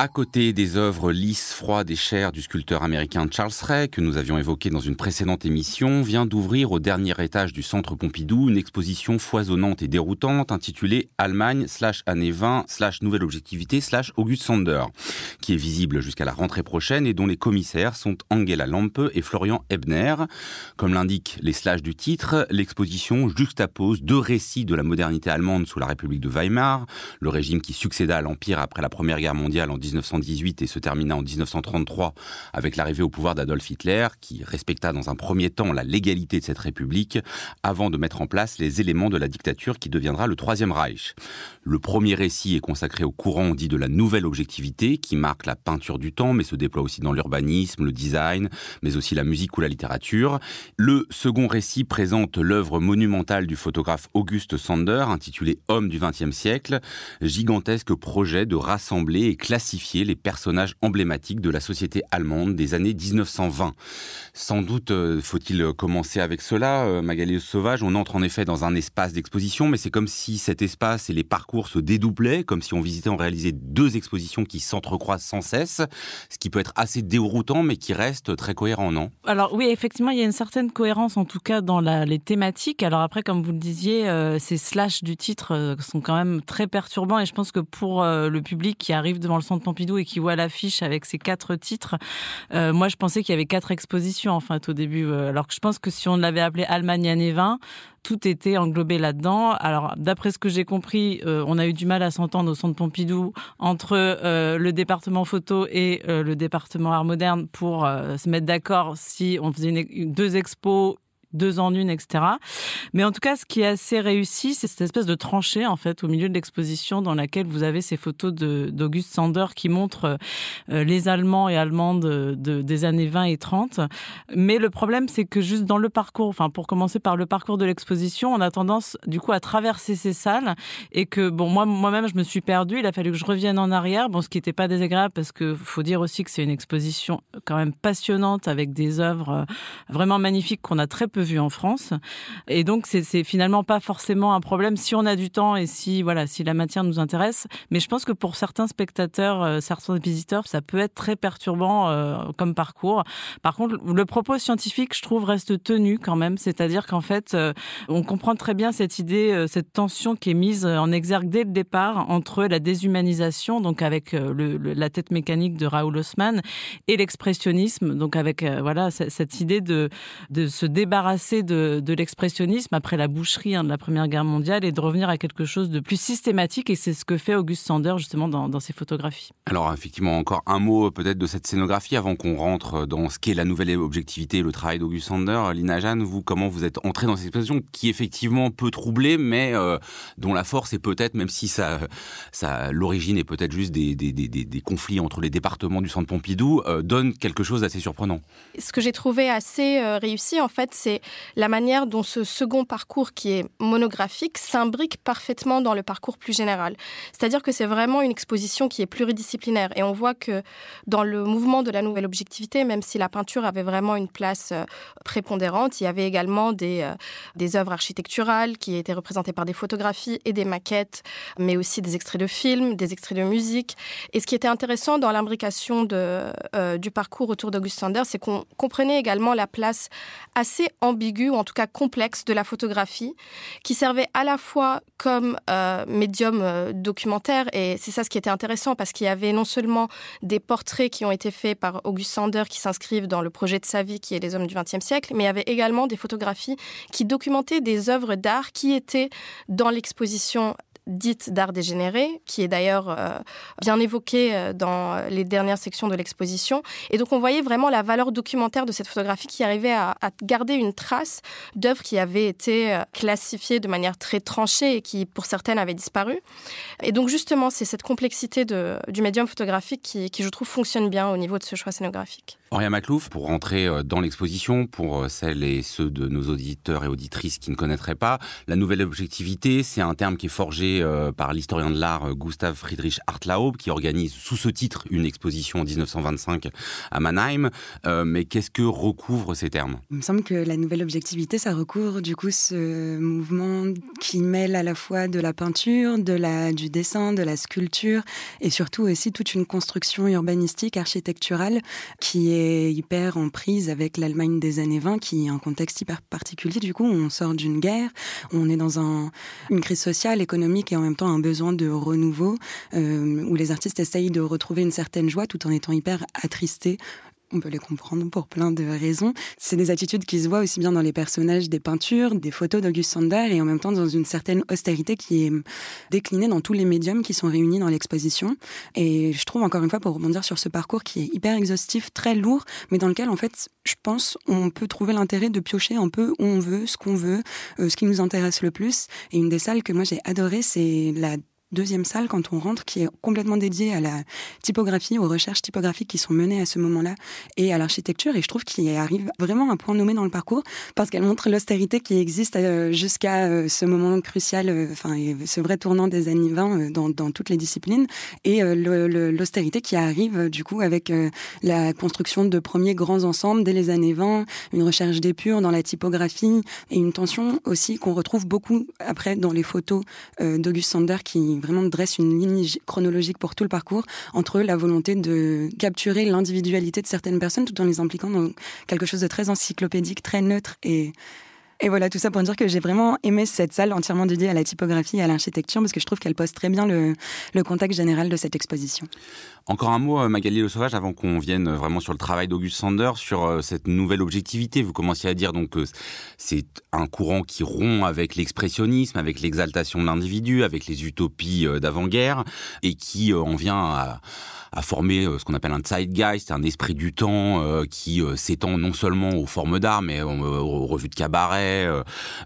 À côté des œuvres lisses, froides et chères du sculpteur américain Charles Ray, que nous avions évoqué dans une précédente émission, vient d'ouvrir au dernier étage du centre Pompidou une exposition foisonnante et déroutante intitulée Allemagne slash années 20 slash nouvelle objectivité slash August Sander, qui est visible jusqu'à la rentrée prochaine et dont les commissaires sont Angela Lampe et Florian Ebner. Comme l'indiquent les slash du titre, l'exposition juxtapose deux récits de la modernité allemande sous la République de Weimar, le régime qui succéda à l'Empire après la Première Guerre mondiale en 1918 et se termina en 1933 avec l'arrivée au pouvoir d'Adolf Hitler, qui respecta dans un premier temps la légalité de cette République, avant de mettre en place les éléments de la dictature qui deviendra le Troisième Reich. Le premier récit est consacré au courant dit de la nouvelle objectivité, qui marque la peinture du temps, mais se déploie aussi dans l'urbanisme, le design, mais aussi la musique ou la littérature. Le second récit présente l'œuvre monumentale du photographe Auguste Sander, intitulée Homme du XXe siècle, gigantesque projet de rassembler et classifier les personnages emblématiques de la société allemande des années 1920. Sans doute euh, faut-il commencer avec cela, euh, Magali Sauvage. On entre en effet dans un espace d'exposition, mais c'est comme si cet espace et les parcours se dédoublaient, comme si on visitait en réalisait deux expositions qui s'entrecroisent sans cesse, ce qui peut être assez déroutant, mais qui reste très cohérent, non? Alors oui, effectivement, il y a une certaine cohérence, en tout cas dans les thématiques. Alors après, comme vous le disiez, euh, ces slash du titre sont quand même très perturbants, et je pense que pour le public qui arrive devant le centre Pompidou et qui voit l'affiche avec ces quatre titres, euh, moi je pensais qu'il y avait quatre expositions en fait au début. Euh, alors que je pense que si on l'avait appelé Allemagne année 20, tout était englobé là-dedans. Alors, d'après ce que j'ai compris, euh, on a eu du mal à s'entendre au centre Pompidou entre le département photo et le département art moderne pour se mettre d'accord si on faisait deux expos deux en une, etc. Mais en tout cas, ce qui est assez réussi, c'est cette espèce de tranchée, en fait, au milieu de l'exposition dans laquelle vous avez ces photos d'Auguste Sander qui montrent euh, les Allemands et Allemandes de, des années 20 et 30. Mais le problème, c'est que juste dans le parcours, enfin, pour commencer par le parcours de l'exposition, on a tendance, du coup, à traverser ces salles et que, bon, moi, moi-même, je me suis perdue. Il a fallu que je revienne en arrière. Bon, ce qui n'était pas désagréable parce que faut dire aussi que c'est une exposition quand même passionnante avec des œuvres euh, vraiment magnifiques qu'on a très peu vu en France. Et donc, c'est finalement pas forcément un problème si on a du temps et si, voilà, si la matière nous intéresse. Mais je pense que pour certains spectateurs, euh, certains visiteurs, ça peut être très perturbant euh, comme parcours. Par contre, le propos scientifique, je trouve, reste tenu quand même. C'est-à-dire qu'en fait, euh, on comprend très bien cette idée, cette tension qui est mise en exergue dès le départ entre la déshumanisation, donc avec la tête mécanique de Raoul Haussmann, et l'expressionnisme, donc avec voilà cette idée de se débarrasser assez de, l'expressionnisme après la boucherie hein, de la Première Guerre mondiale et de revenir à quelque chose de plus systématique. Et c'est ce que fait Auguste Sander justement dans, ses photographies. Alors effectivement, encore un mot peut-être de cette scénographie avant qu'on rentre dans ce qu'est la nouvelle objectivité, le travail d'Auguste Sander. Lina Jeanne, vous, comment vous êtes entrée dans cette expression qui effectivement peut troubler, mais euh, dont la force est peut-être, même si ça, ça l'origine est peut-être juste des, des, des, des, conflits entre les départements du centre Pompidou, euh, donne quelque chose d'assez surprenant. Ce que j'ai trouvé assez euh, réussi, en fait, c'est la manière dont ce second parcours qui est monographique s'imbrique parfaitement dans le parcours plus général. C'est-à-dire que c'est vraiment une exposition qui est pluridisciplinaire et on voit que dans le mouvement de la nouvelle objectivité, même si la peinture avait vraiment une place euh, prépondérante, il y avait également des, euh, des œuvres architecturales qui étaient représentées par des photographies et des maquettes, mais aussi des extraits de films, des extraits de musique. Et ce qui était intéressant dans l'imbrication euh, du parcours autour d'Auguste Sander, c'est qu'on comprenait également la place assez ambigu ou en tout cas complexe de la photographie, qui servait à la fois comme euh, médium euh, documentaire, et c'est ça ce qui était intéressant, parce qu'il y avait non seulement des portraits qui ont été faits par Auguste Sander, qui s'inscrivent dans le projet de sa vie, qui est Les Hommes du XXe siècle, mais il y avait également des photographies qui documentaient des œuvres d'art qui étaient dans l'exposition dite d'art dégénéré, qui est d'ailleurs euh, bien évoquée euh, dans les dernières sections de l'exposition. Et donc on voyait vraiment la valeur documentaire de cette photographie qui arrivait à, garder une trace d'œuvres qui avaient été euh, classifiées de manière très tranchée et qui, pour certaines, avaient disparu. Et donc justement, c'est cette complexité de, du médium photographique qui, qui, je trouve, fonctionne bien au niveau de ce choix scénographique. Aurélien Maclouf, pour rentrer dans l'exposition, pour celles et ceux de nos auditeurs et auditrices qui ne connaîtraient pas, la nouvelle objectivité, c'est un terme qui est forgé euh, par l'historien de l'art Gustav Friedrich Hartlaub, qui organise sous ce titre une exposition en 1925 à Mannheim. Mais qu'est-ce que recouvrent ces termes? Il me semble que la nouvelle objectivité, ça recouvre du coup ce mouvement qui mêle à la fois de la peinture, de la, du dessin, de la sculpture et surtout aussi toute une construction urbanistique, architecturale qui est hyper en prise avec l'Allemagne des années 20 qui est un contexte hyper particulier. Du coup, on sort d'une guerre, on est dans un, une crise sociale, économique et en même temps un besoin de renouveau euh, où les artistes essayent de retrouver une certaine joie tout en étant hyper attristés on peut les comprendre pour plein de raisons. C'est des attitudes qui se voient aussi bien dans les personnages des peintures, des photos d'Auguste Sander et en même temps dans une certaine austérité qui est déclinée dans tous les médiums qui sont réunis dans l'exposition. Et je trouve encore une fois pour rebondir sur ce parcours qui est hyper exhaustif, très lourd, mais dans lequel en fait je pense on peut trouver l'intérêt de piocher un peu où on veut, ce qu'on veut, euh, ce qui nous intéresse le plus. Et une des salles que moi j'ai adoré, c'est la deuxième salle quand on rentre qui est complètement dédiée à la typographie, aux recherches typographiques qui sont menées à ce moment-là et à l'architecture. Et je trouve qu'il arrive vraiment à un point nommé dans le parcours parce qu'elle montre l'austérité qui existe euh, jusqu'à euh, ce moment crucial, euh, enfin ce vrai tournant des années 20 dans, toutes les disciplines et l'austérité qui arrive du coup avec la construction de premiers grands ensembles dès les années 20, une recherche d'épure dans la typographie et une tension aussi qu'on retrouve beaucoup après dans les photos d'Auguste Sander qui vraiment dresse une ligne chronologique pour tout le parcours entre la volonté de capturer l'individualité de certaines personnes tout en les impliquant dans quelque chose de très encyclopédique, très neutre et et voilà, tout ça pour dire que j'ai vraiment aimé cette salle entièrement dédiée à la typographie et à l'architecture parce que je trouve qu'elle pose très bien le, le, contexte général de cette exposition. Encore un mot, euh, Magali Le Sauvage, avant qu'on vienne vraiment sur le travail d'Auguste Sander, sur euh, cette nouvelle objectivité. Vous commenciez à dire donc que c'est un courant qui rompt avec l'expressionnisme, avec l'exaltation de l'individu, avec les utopies euh, d'avant-guerre et qui en vient à a formé euh, ce qu'on appelle un zeitgeist, un esprit du temps euh, qui euh, s'étend non seulement aux formes d'art, mais aux, revues de cabaret,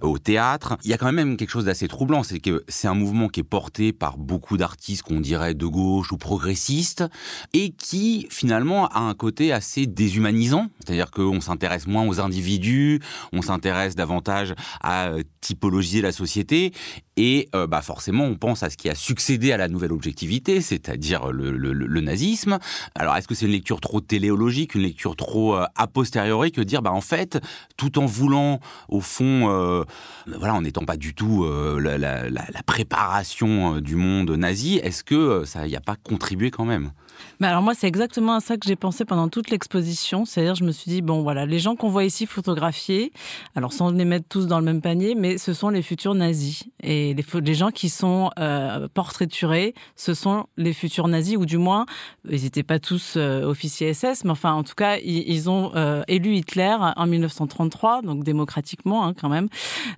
au théâtre. Il y a quand même quelque chose d'assez troublant, c'est que c'est un mouvement qui est porté par beaucoup d'artistes qu'on dirait de gauche ou progressistes, et qui finalement a un côté assez déshumanisant, c'est-à-dire qu'on s'intéresse moins aux individus, on s'intéresse davantage à typologiser la société, et bah forcément on pense à ce qui a succédé à la nouvelle objectivité, c'est-à-dire le, nazisme. Alors est-ce que c'est une lecture trop téléologique, une lecture trop euh, a posteriori que dire bah en fait tout en voulant au fond euh, voilà en n'étant pas du tout euh, la, préparation du monde nazi, est-ce que ça n'y a pas contribué quand même? Mais alors moi, c'est exactement à ça que j'ai pensé pendant toute l'exposition. C'est-à-dire, je me suis dit, bon, voilà, les gens qu'on voit ici photographiés, alors sans les mettre tous dans le même panier, mais ce sont les futurs nazis. Et les, gens qui sont euh, portraiturés, ce sont les futurs nazis, ou du moins, ils n'étaient pas tous euh, officiers SS, mais enfin, en tout cas, ils, ont euh, élu Hitler en 1933, donc démocratiquement hein, quand même.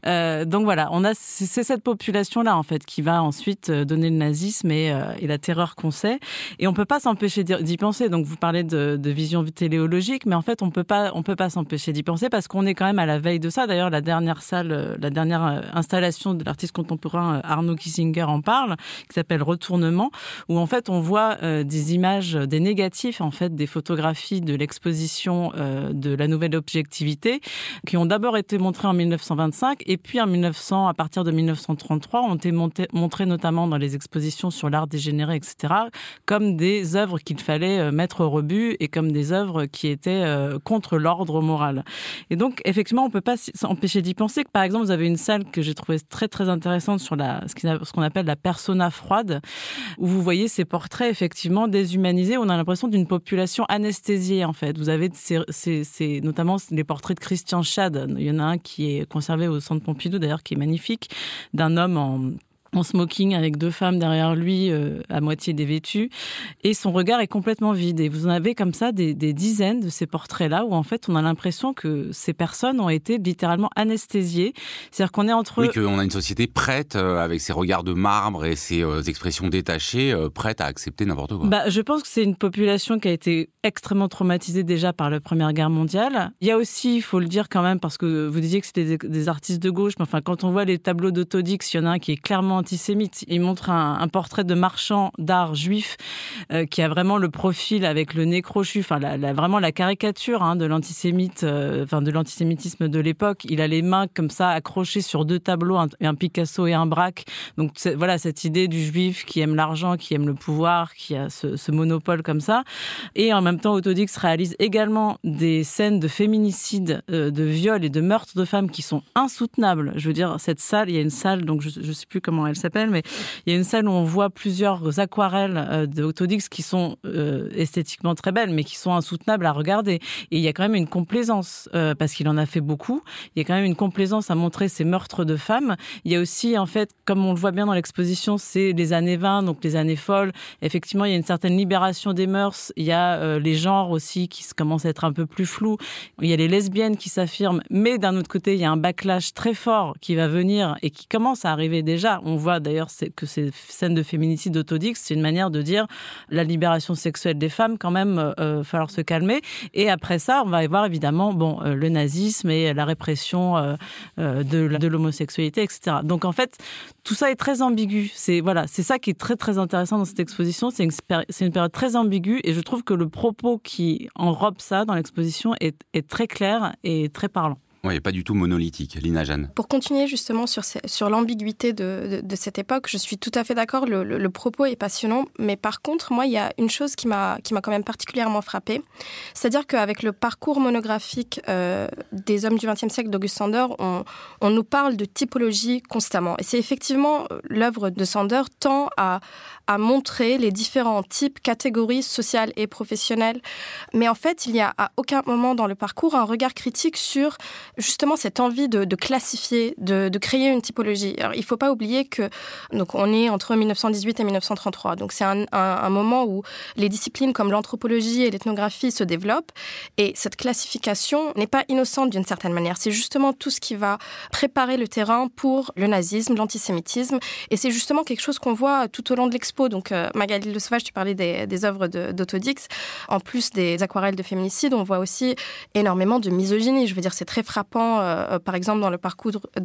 Euh, donc voilà, on a c'est cette population-là en fait qui va ensuite donner le nazisme et, la terreur qu'on sait. Et on peut pas d'y penser. Donc vous parlez de, vision téléologique, mais en fait on peut pas on peut pas s'empêcher d'y penser parce qu'on est quand même à la veille de ça. D'ailleurs la dernière salle, la dernière installation de l'artiste contemporain Arnaud Kissinger en parle, qui s'appelle Retournement, où en fait on voit des images, des négatifs en fait des photographies de l'exposition de la nouvelle objectivité, qui ont d'abord été montrées en 1925 et puis en 1900, à partir de 1933, ont été montrées notamment dans les expositions sur l'art dégénéré, etc., comme des œuvres qu'il fallait euh, mettre au rebut et comme des œuvres qui étaient euh, contre l'ordre moral. Et donc, effectivement, on peut pas s'empêcher d'y penser par exemple, vous avez une salle que j'ai trouvée très très intéressante sur la, ce qu'on appelle la persona froide, où vous voyez ces portraits effectivement déshumanisés. On a l'impression d'une population anesthésiée en fait. Vous avez ces, notamment les portraits de Christian Schad. Il y en a un qui est conservé au centre Pompidou d'ailleurs, qui est magnifique, d'un homme en en smoking avec deux femmes derrière lui euh, à moitié dévêtues. Et son regard est complètement vide. Et vous en avez comme ça des, des dizaines de ces portraits là où en fait on a l'impression que ces personnes ont été littéralement anesthésiées. C'est-à-dire qu'on est entre oui qu'on a une société prête euh, avec ses regards de marbre et ses euh, expressions détachées prête à accepter n'importe quoi. Bah, je pense que c'est une population qui a été extrêmement traumatisée déjà par la première guerre mondiale. Il y a aussi il faut le dire quand même parce que vous disiez que c'était des, des, artistes de gauche mais enfin quand on voit les tableaux d'autodix il y en a un qui est clairement antisémite. Il montre un, portrait de marchand d'art juif euh, qui a vraiment le profil avec le nez crochu, enfin vraiment la caricature hein, de l'antisémite, euh, enfin de l'antisémitisme de l'époque. Il a les mains comme ça accrochées sur deux tableaux, un, Picasso et un Braque. Donc voilà cette idée du juif qui aime l'argent, qui aime le pouvoir, qui a ce, monopole comme ça. Et en même temps, Autodix réalise également des scènes de féminicide, de viol et de meurtre de femmes qui sont insoutenables. Je veux dire, cette salle, il y a une salle, donc je ne sais plus comment elle s'appelle, mais il y a une salle où on voit plusieurs aquarelles euh, d'Autodix qui sont euh, esthétiquement très belles, mais qui sont insoutenables à regarder. Et il y a quand même une complaisance, euh, parce qu'il en a fait beaucoup, il y a quand même une complaisance à montrer ces meurtres de femmes. Il y a aussi, en fait, comme on le voit bien dans l'exposition, c'est les années 20, donc les années folles. Effectivement, il y a une certaine libération des mœurs. Il y a les genres aussi qui commencent à être un peu plus flous. Il y a les lesbiennes qui s'affirment, mais d'un autre côté, il y a un backlash très fort qui va venir et qui commence à arriver déjà. On voit d'ailleurs que ces scènes de féminicide d'autodix, c'est une manière de dire la libération sexuelle des femmes, quand même, euh, euh falloir se calmer. Et après ça, on va y voir évidemment bon, euh, le nazisme et la répression euh, de, l'homosexualité, etc. Donc en fait, tout ça est très ambigu. C'est voilà, c'est ça qui est très très intéressant dans cette exposition. C'est une, période très ambiguë et je trouve que le propos qui enrobe ça dans l'exposition est très clair et très parlant. Oui, pas du tout monolithique, Lina Jeanne. Pour continuer justement sur, sur l'ambiguïté de, de, cette époque, je suis tout à fait d'accord, le, le, propos est passionnant, mais par contre, moi, il y a une chose qui m'a quand même particulièrement frappée, c'est-à-dire qu'avec le parcours monographique euh, des hommes du XXe siècle d'Auguste Sander, on, on nous parle de typologie constamment. Et c'est effectivement euh, l'œuvre de Sander tend à, à montrer les différents types, catégories sociales et professionnelles. Mais en fait, il n'y a à aucun moment dans le parcours un regard critique sur justement cette envie de, classifier, de, créer une typologie. Alors, il ne faut pas oublier que donc on est entre 1918 et 1933. Donc c'est un, moment où les disciplines comme l'anthropologie et l'ethnographie se développent. Et cette classification n'est pas innocente d'une certaine manière. C'est justement tout ce qui va préparer le terrain pour le nazisme, l'antisémitisme. Et c'est justement quelque chose qu'on voit tout au long de l'expo. Donc euh, Magali Le Sauvage, tu parlais des, des œuvres d'Autodix. En plus des aquarelles de féminicide, on voit aussi énormément de misogynie. Je veux dire, c'est très frappant euh, par exemple dans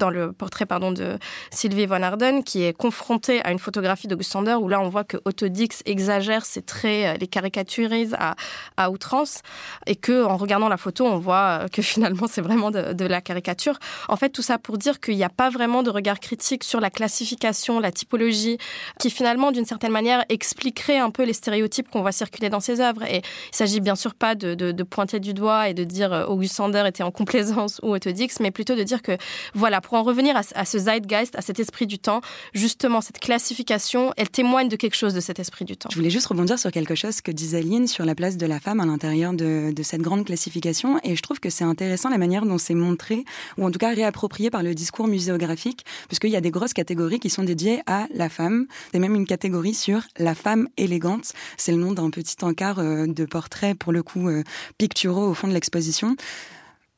le portrait de Sylvie von Arden, qui est confrontée à une photographie d'Auguste Sander où là on voit que Autodix exagère ses traits, euh, les caricaturise à, outrance, et que en regardant la photo on voit euh, que finalement c'est vraiment de, la caricature. En fait, tout ça pour dire qu'il n'y a pas vraiment de regard critique sur la classification, la typologie, qui finalement d'une certaine manière expliquerait un peu les stéréotypes qu'on voit circuler dans ses œuvres. Et il s'agit bien sûr pas de, pointer du doigt et de dire Auguste Sander était en complaisance Autodix, mais plutôt de dire que, voilà, pour en revenir à, ce zeitgeist, à cet esprit du temps, justement, cette classification, elle témoigne de quelque chose de cet esprit du temps. Je voulais juste rebondir sur quelque chose que disait Lynn sur la place de la femme à l'intérieur de, cette grande classification, et je trouve que c'est intéressant la manière dont c'est montré, ou en tout cas réapproprié par le discours muséographique, puisqu'il y a des grosses catégories qui sont dédiées à la femme. C'est même une catégorie sur la femme élégante. C'est le nom d'un petit encart euh, de portrait, pour le coup, euh, picturaux au fond de l'exposition.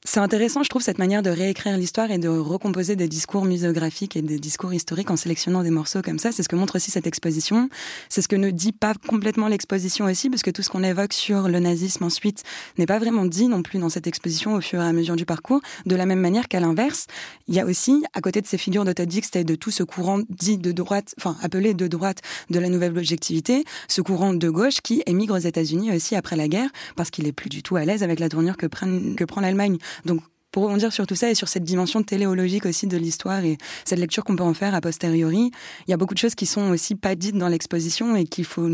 C'est intéressant, je trouve, cette manière de réécrire l'histoire et de recomposer des discours muséographiques et des discours historiques en sélectionnant des morceaux comme ça. C'est ce que montre aussi cette exposition. C'est ce que ne dit pas complètement l'exposition aussi, parce que tout ce qu'on évoque sur le nazisme ensuite n'est pas vraiment dit non plus dans cette exposition au fur et à mesure du parcours. De la même manière qu'à l'inverse, il y a aussi, à côté de ces figures de Dix et de tout ce courant dit de droite, enfin appelé de droite de la nouvelle objectivité, ce courant de gauche qui émigre aux États-Unis aussi après la guerre, parce qu'il est plus du tout à l'aise avec la tournure que prend l'Allemagne donc pour rebondir sur tout ça et sur cette dimension téléologique aussi de l'histoire et cette lecture qu'on peut en faire a posteriori, il y a beaucoup de choses qui sont aussi pas dites dans l'exposition et qu'il faut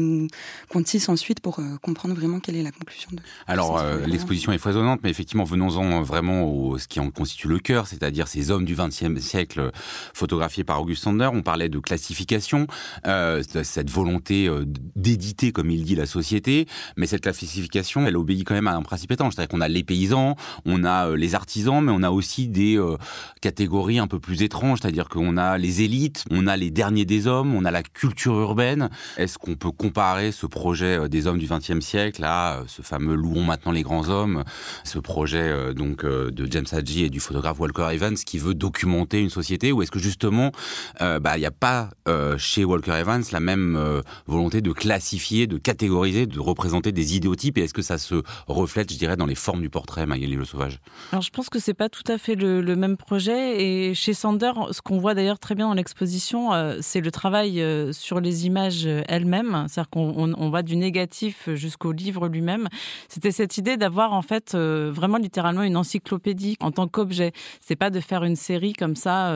qu'on tisse ensuite pour euh, comprendre vraiment quelle est la conclusion de. Alors euh, l'exposition est foisonnante, mais effectivement venons-en vraiment au ce qui en constitue le cœur, c'est-à-dire ces hommes du XXe siècle photographiés par Auguste Sander. On parlait de classification, euh, cette volonté euh, d'éditer, comme il dit, la société, mais cette classification, elle obéit quand même à un principe étanche, c'est-à-dire qu'on a les paysans, on a les artisans mais on a aussi des euh, catégories un peu plus étranges, c'est-à-dire qu'on a les élites, on a les derniers des hommes, on a la culture urbaine. Est-ce qu'on peut comparer ce projet euh, des hommes du XXe siècle à euh, ce fameux Louons maintenant les grands hommes, ce projet donc de James Hadji et du photographe Walker Evans qui veut documenter une société, ou est-ce que justement, bah, il n'y a pas chez Walker Evans la même volonté de classifier, de catégoriser, de représenter des idéotypes, et est-ce que ça se reflète, je dirais, dans les formes du portrait, Magali Le Sauvage? Alors je pense que que c'est pas tout à fait le, même projet. Et chez Sander, ce qu'on voit d'ailleurs très bien dans l'exposition, euh, c'est le travail euh, sur les images elles-mêmes. C'est-à-dire qu'on on, va du négatif jusqu'au livre lui-même. C'était cette idée d'avoir en fait euh, vraiment littéralement une encyclopédie en tant qu'objet. C'est pas de faire une série comme ça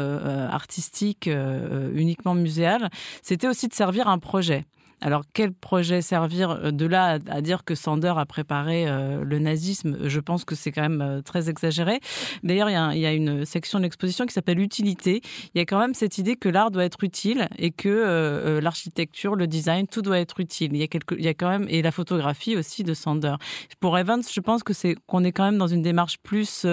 artistique uniquement muséale. C'était aussi de servir un projet. Alors, quel projet servir euh, de là à, dire que Sander a préparé euh, le nazisme? Je pense que c'est quand même euh, très exagéré. D'ailleurs, il y, a une section de l'exposition qui s'appelle Utilité. Il y a quand même cette idée que l'art doit être utile et que l'architecture, le design, tout doit être utile. Il y a quand même et la photographie aussi de Sander. Pour Evans, je pense que c'est qu'on est quand même dans une démarche plus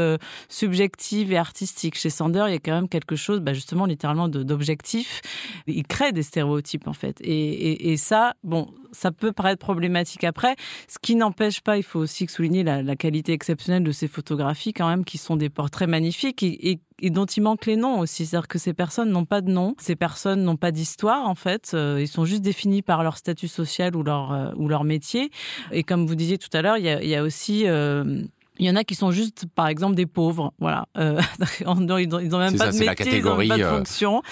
subjective et artistique. Chez Sander, il y a quand même quelque chose, bah, justement, littéralement d'objectif. Il crée des stéréotypes en fait, et ça bon, ça peut paraître problématique après. Ce qui n'empêche pas, il faut aussi souligner la, qualité exceptionnelle de ces photographies quand même, qui sont des portraits magnifiques et, dont il manque les noms aussi. C'est-à-dire que ces personnes n'ont pas de nom, ces personnes n'ont pas d'histoire en fait. Euh, ils sont juste définis par leur statut social ou leur, euh, ou leur métier. Et comme vous disiez tout à l'heure, il y a, aussi... Euh, il y en a qui sont juste, par exemple, des pauvres. Voilà. Euh, ils n'ont même pas de métier, ils n'ont pas de euh, fonction.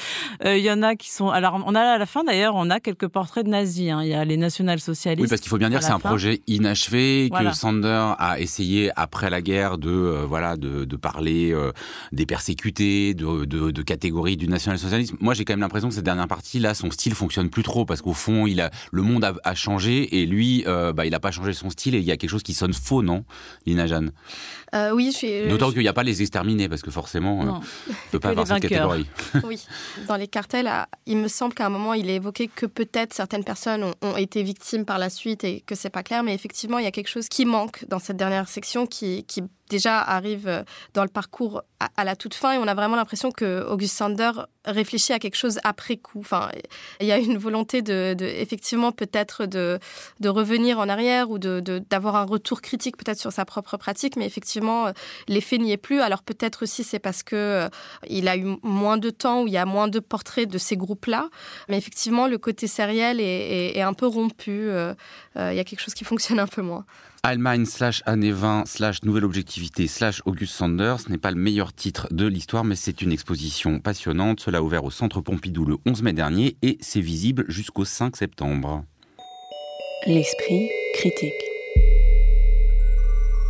Euh, il y en a qui sont. Alors, on a à la fin d'ailleurs, on a quelques portraits de nazis. Hein. Il y a les national-socialistes. Oui, parce qu'il faut bien dire que c'est un projet inachevé que Sander a essayé après la guerre de voilà de, de parler des persécutés, de, de, de catégories du national-socialisme. Moi, j'ai quand même l'impression que cette dernière partie là, son style fonctionne plus trop parce qu'au fond, il a le monde a, a changé et lui, bah, il n'a pas changé son style et il y a quelque chose qui sonne faux, non, Lina Jeanne? Euh, oui, je suis. D'autant qu'il n'y a pas les exterminés, parce que forcément, on ne peut pas avoir cette catégorie. oui, dans les cartels, il me semble qu'à un moment, il est évoqué que peut-être certaines personnes ont, été victimes par la suite et que c'est pas clair, mais effectivement, il y a quelque chose qui manque dans cette dernière section qui, qui déjà arrive euh, dans le parcours à, la toute fin et on a vraiment l'impression que August Sander réfléchit à quelque chose après coup. Enfin, il y a une volonté de, effectivement peut-être de, de, revenir en arrière ou de, d'avoir un retour critique peut-être sur sa propre pratique, mais effectivement euh, l'effet n'y est plus. Alors peut-être aussi c'est parce que euh, il a eu moins de temps où il y a moins de portraits de ces groupes-là, mais effectivement le côté sériel est, est, un peu rompu. il y a quelque chose qui fonctionne un peu moins. Allemagne slash année 20 slash nouvelle objectivité slash August Sanders n'est pas le meilleur titre de l'histoire, mais c'est une exposition passionnante. Cela a ouvert au Centre Pompidou le 11 mai dernier et c'est visible jusqu'au 5 septembre. L'esprit critique.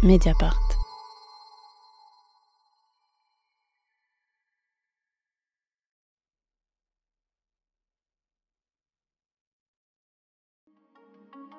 Mediapart.